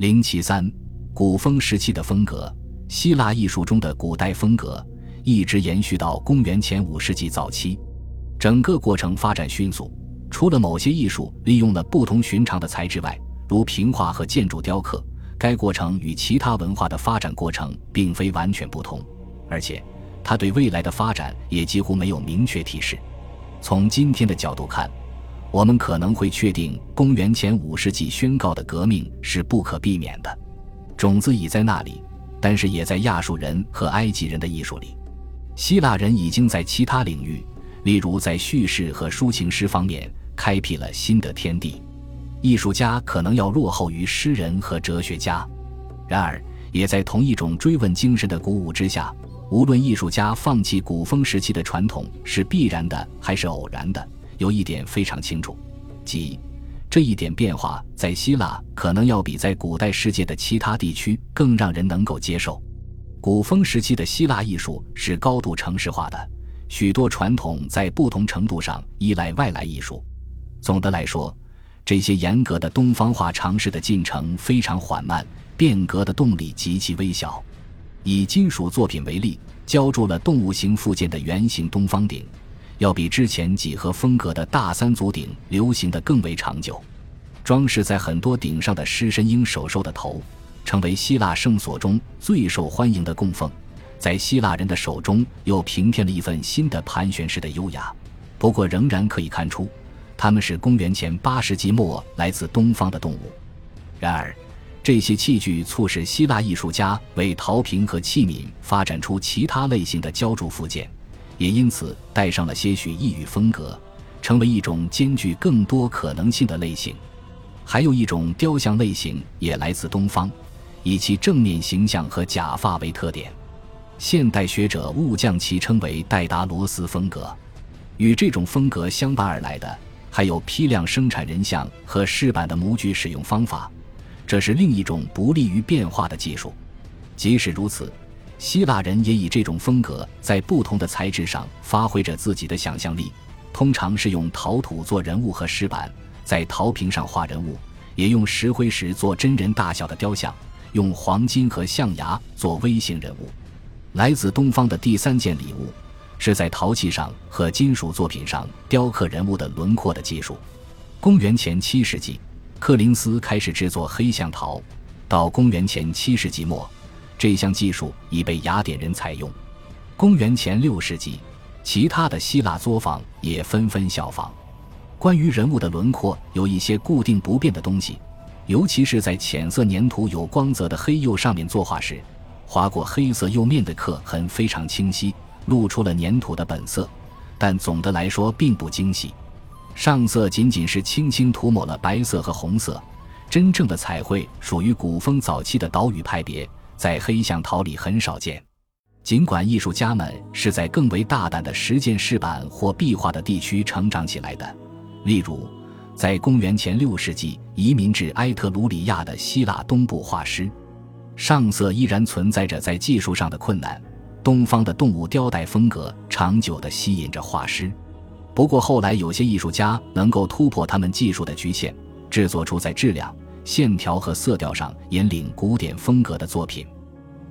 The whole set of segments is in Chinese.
零七三，古风时期的风格，希腊艺术中的古代风格一直延续到公元前五世纪早期，整个过程发展迅速。除了某些艺术利用了不同寻常的材质外，如平画和建筑雕刻，该过程与其他文化的发展过程并非完全不同，而且它对未来的发展也几乎没有明确提示。从今天的角度看，我们可能会确定公元前五世纪宣告的革命是不可避免的。种子已在那里，但是也在亚述人和埃及人的艺术里。希腊人已经在其他领域，例如在叙事和抒情诗方面。开辟了新的天地，艺术家可能要落后于诗人和哲学家，然而也在同一种追问精神的鼓舞之下，无论艺术家放弃古风时期的传统是必然的还是偶然的，有一点非常清楚，即这一点变化在希腊可能要比在古代世界的其他地区更让人能够接受。古风时期的希腊艺术是高度城市化的，许多传统在不同程度上依赖外来艺术。总的来说，这些严格的东方化尝试的进程非常缓慢，变革的动力极其微小。以金属作品为例，浇铸了动物形附件的圆形东方鼎，要比之前几何风格的大三足鼎流行的更为长久。装饰在很多鼎上的狮身鹰首兽的头，成为希腊圣所中最受欢迎的供奉，在希腊人的手中又平添了一份新的盘旋式的优雅。不过，仍然可以看出。他们是公元前八世纪末来自东方的动物，然而，这些器具促使希腊艺术家为陶瓶和器皿发展出其他类型的浇铸附件，也因此带上了些许异域风格，成为一种兼具更多可能性的类型。还有一种雕像类型也来自东方，以其正面形象和假发为特点。现代学者误将其称为戴达罗斯风格。与这种风格相伴而来的。还有批量生产人像和饰板的模具使用方法，这是另一种不利于变化的技术。即使如此，希腊人也以这种风格在不同的材质上发挥着自己的想象力。通常是用陶土做人物和石板，在陶瓶上画人物；也用石灰石做真人大小的雕像，用黄金和象牙做微型人物。来自东方的第三件礼物。是在陶器上和金属作品上雕刻人物的轮廓的技术。公元前七世纪，柯林斯开始制作黑象陶。到公元前七世纪末，这项技术已被雅典人采用。公元前六世纪，其他的希腊作坊也纷纷效仿。关于人物的轮廓，有一些固定不变的东西，尤其是在浅色粘土有光泽的黑釉上面作画时，划过黑色釉面的刻痕非常清晰。露出了粘土的本色，但总的来说并不精细。上色仅仅是轻轻涂抹了白色和红色。真正的彩绘属于古风早期的岛屿派别，在黑象陶里很少见。尽管艺术家们是在更为大胆的实践饰板或壁画的地区成长起来的，例如在公元前六世纪移民至埃特鲁里亚的希腊东部画师，上色依然存在着在技术上的困难。东方的动物雕带风格长久地吸引着画师，不过后来有些艺术家能够突破他们技术的局限，制作出在质量、线条和色调上引领古典风格的作品。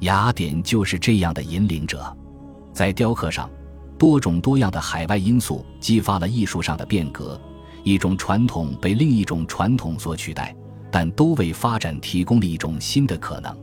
雅典就是这样的引领者。在雕刻上，多种多样的海外因素激发了艺术上的变革，一种传统被另一种传统所取代，但都为发展提供了一种新的可能。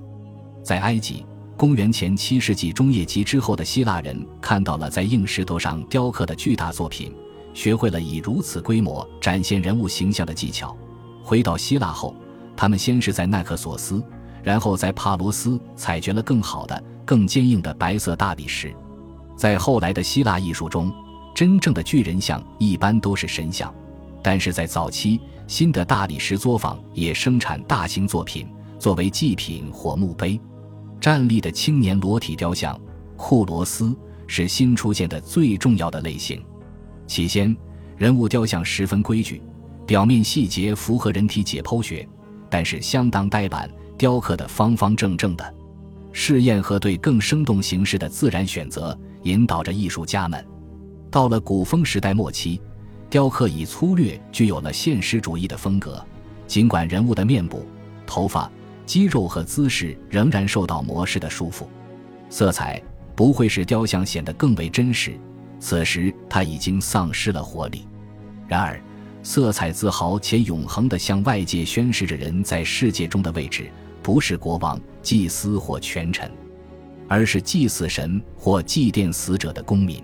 在埃及。公元前七世纪中叶及之后的希腊人看到了在硬石头上雕刻的巨大作品，学会了以如此规模展现人物形象的技巧。回到希腊后，他们先是在奈克索斯，然后在帕罗斯采掘了更好的、更坚硬的白色大理石。在后来的希腊艺术中，真正的巨人像一般都是神像，但是在早期，新的大理石作坊也生产大型作品作为祭品或墓碑。站立的青年裸体雕像库罗斯是新出现的最重要的类型。起先，人物雕像十分规矩，表面细节符合人体解剖学，但是相当呆板，雕刻的方方正正的。试验和对更生动形式的自然选择引导着艺术家们。到了古风时代末期，雕刻以粗略具有了现实主义的风格。尽管人物的面部、头发。肌肉和姿势仍然受到模式的束缚。色彩不会使雕像显得更为真实，此时它已经丧失了活力。然而，色彩自豪且永恒地向外界宣示着人在世界中的位置，不是国王、祭司或权臣，而是祭祀神或祭奠死者的公民。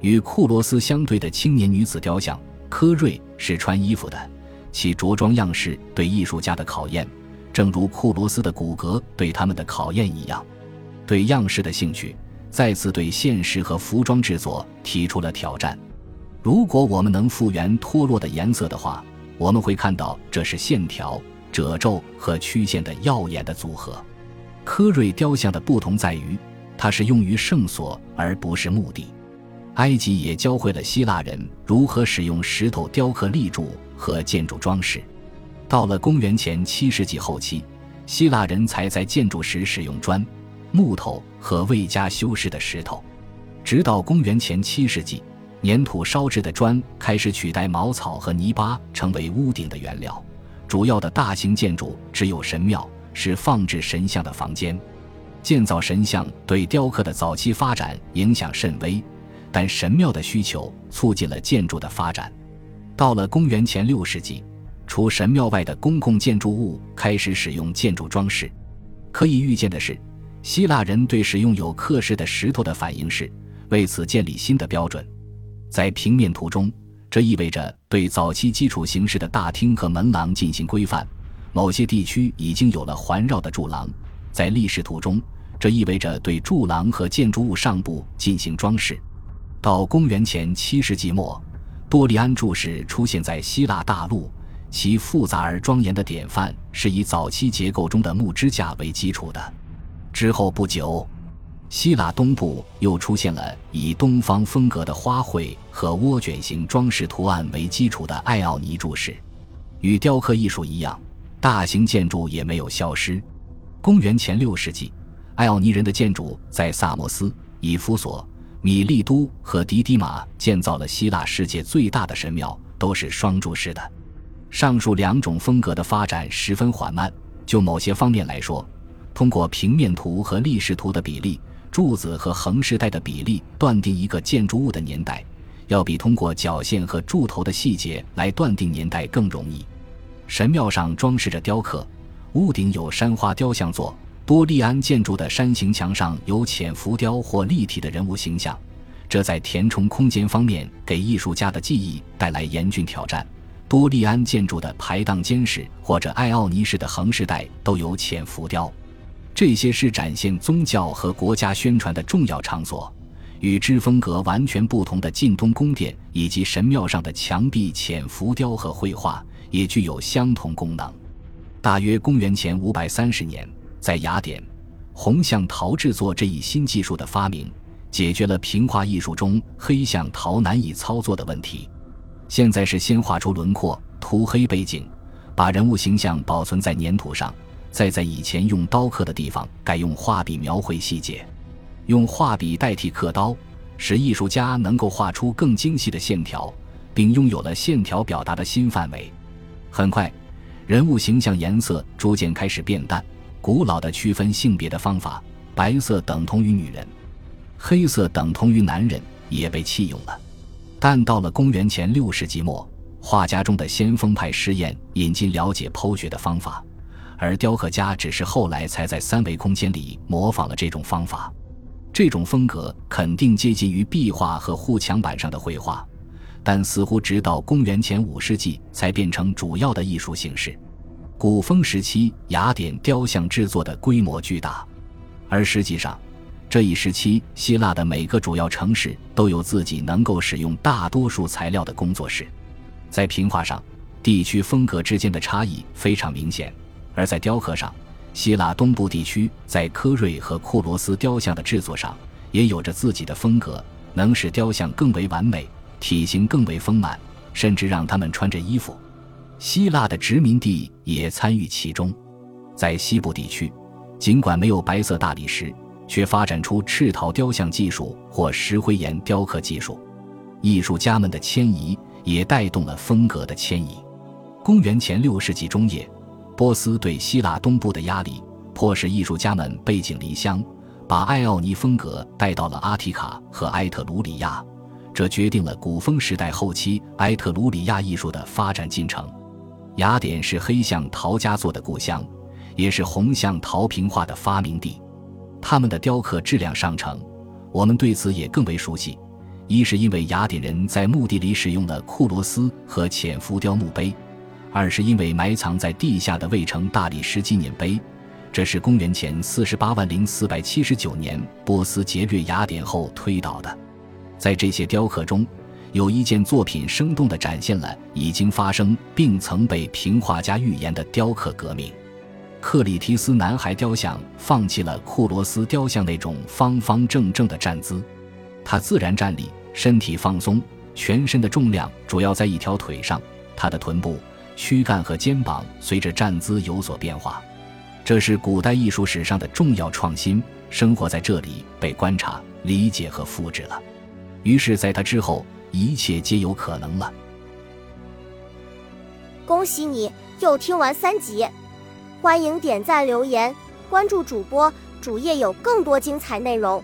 与库罗斯相对的青年女子雕像科瑞是穿衣服的，其着装样式对艺术家的考验，正如库罗斯的骨骼对他们的考验一样。对样式的兴趣再次对现实和服装制作提出了挑战。如果我们能复原脱落的颜色的话，我们会看到这是线条、褶皱和曲线的耀眼的组合。科瑞雕像的不同在于，它是用于圣所而不是墓地。埃及也教会了希腊人如何使用石头雕刻立柱和建筑装饰。到了公元前七世纪后期，希腊人才在建筑时使用砖、木头和未加修饰的石头。直到公元前七世纪，粘土烧制的砖开始取代茅草和泥巴，成为屋顶的原料。主要的大型建筑只有神庙，是放置神像的房间。建造神像对雕刻的早期发展影响甚微。但神庙的需求促进了建筑的发展。到了公元前六世纪，除神庙外的公共建筑物开始使用建筑装饰。可以预见的是，希腊人对使用有刻石的石头的反应是为此建立新的标准。在平面图中，这意味着对早期基础形式的大厅和门廊进行规范。某些地区已经有了环绕的柱廊。在历史图中，这意味着对柱廊和建筑物上部进行装饰。到公元前七世纪末，多利安柱式出现在希腊大陆。其复杂而庄严的典范是以早期结构中的木支架为基础的。之后不久，希腊东部又出现了以东方风格的花卉和涡卷形装饰图案为基础的艾奥尼柱式。与雕刻艺术一样，大型建筑也没有消失。公元前六世纪，艾奥尼人的建筑在萨摩斯、以弗所。米利都和迪迪马建造了希腊世界最大的神庙，都是双柱式的。上述两种风格的发展十分缓慢。就某些方面来说，通过平面图和立式图的比例、柱子和横饰带的比例断定一个建筑物的年代，要比通过角线和柱头的细节来断定年代更容易。神庙上装饰着雕刻，屋顶有山花雕像座。多利安建筑的山形墙上有浅浮雕或立体的人物形象，这在填充空间方面给艺术家的技艺带来严峻挑战。多利安建筑的排档间室或者艾奥尼式的横饰带都有浅浮雕，这些是展现宗教和国家宣传的重要场所。与之风格完全不同的近东宫殿以及神庙上的墙壁浅浮雕和绘画也具有相同功能。大约公元前五百三十年。在雅典，红橡陶制作这一新技术的发明，解决了平画艺术中黑橡陶难以操作的问题。现在是先画出轮廓，涂黑背景，把人物形象保存在粘土上，再在以前用刀刻的地方改用画笔描绘细节，用画笔代替刻刀，使艺术家能够画出更精细的线条，并拥有了线条表达的新范围。很快，人物形象颜色逐渐开始变淡。古老的区分性别的方法，白色等同于女人，黑色等同于男人，也被弃用了。但到了公元前六世纪末，画家中的先锋派实验引进了解剖学的方法，而雕刻家只是后来才在三维空间里模仿了这种方法。这种风格肯定接近于壁画和护墙板上的绘画，但似乎直到公元前五世纪才变成主要的艺术形式。古风时期，雅典雕像制作的规模巨大，而实际上，这一时期希腊的每个主要城市都有自己能够使用大多数材料的工作室。在平画上，地区风格之间的差异非常明显；而在雕刻上，希腊东部地区在科瑞和库罗斯雕像的制作上也有着自己的风格，能使雕像更为完美，体型更为丰满，甚至让他们穿着衣服。希腊的殖民地也参与其中，在西部地区，尽管没有白色大理石，却发展出赤陶雕像技术或石灰岩雕刻技术。艺术家们的迁移也带动了风格的迁移。公元前六世纪中叶，波斯对希腊东部的压力，迫使艺术家们背井离乡，把爱奥尼风格带到了阿提卡和埃特鲁里亚，这决定了古风时代后期埃特鲁里亚艺术的发展进程。雅典是黑象陶家作的故乡，也是红象陶瓶画的发明地。他们的雕刻质量上乘，我们对此也更为熟悉。一是因为雅典人在墓地里使用了库罗斯和浅浮雕墓碑，二是因为埋藏在地下的卫城大理石纪念碑。这是公元前四十八万零四百七十九年波斯劫掠雅典后推倒的。在这些雕刻中，有一件作品生动地展现了已经发生并曾被评画家预言的雕刻革命。克里提斯男孩雕像放弃了库罗斯雕像那种方方正正的站姿，他自然站立。身体放松，全身的重量主要在一条腿上。他的臀部、躯干和肩膀随着站姿有所变化，这是古代艺术史上的重要创新。生活在这里被观察、理解和复制了，于是，在他之后，一切皆有可能了。恭喜你又听完三集，欢迎点赞、留言、关注主播，主页有更多精彩内容。